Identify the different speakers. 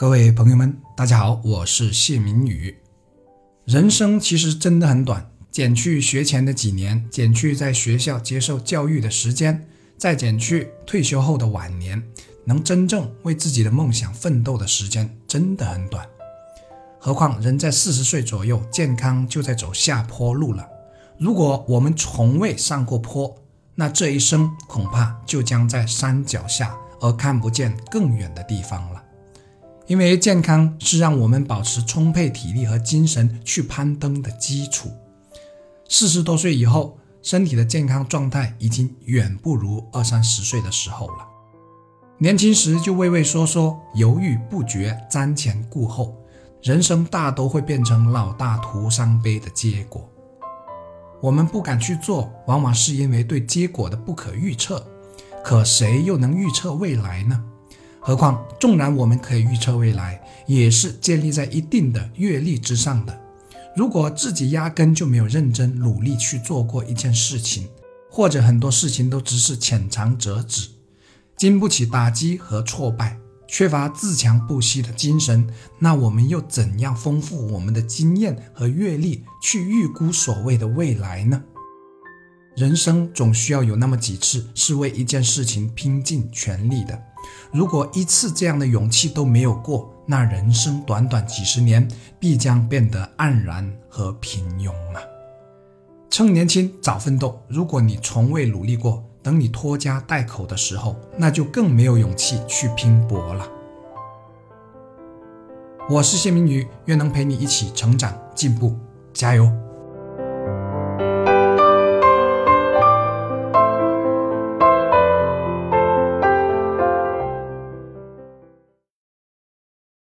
Speaker 1: 各位朋友们，大家好，我是谢明宇。人生其实真的很短，减去学前的几年，减去在学校接受教育的时间，再减去退休后的晚年，能真正为自己的梦想奋斗的时间真的很短。何况人在四十岁左右，健康就在走下坡路了。如果我们从未上过坡，那这一生恐怕就将在山脚下，而看不见更远的地方了。因为健康是让我们保持充沛体力和精神去攀登的基础。四十多岁以后，身体的健康状态已经远不如二三十岁的时候了。年轻时就畏畏缩缩、犹豫不决、瞻前顾后，人生大都会变成老大徒伤悲的结果。我们不敢去做，往往是因为对结果的不可预测。可谁又能预测未来呢？何况，纵然我们可以预测未来，也是建立在一定的阅历之上的。如果自己压根就没有认真努力去做过一件事情，或者很多事情都只是浅尝辄止，经不起打击和挫败，缺乏自强不息的精神，那我们又怎样丰富我们的经验和阅历，去预估所谓的未来呢？人生总需要有那么几次是为一件事情拼尽全力的。如果一次这样的勇气都没有过，那人生短短几十年必将变得黯然和平庸啊！趁年轻早奋斗。如果你从未努力过，等你拖家带口的时候，那就更没有勇气去拼搏了。我是谢明宇，愿能陪你一起成长进步，加油！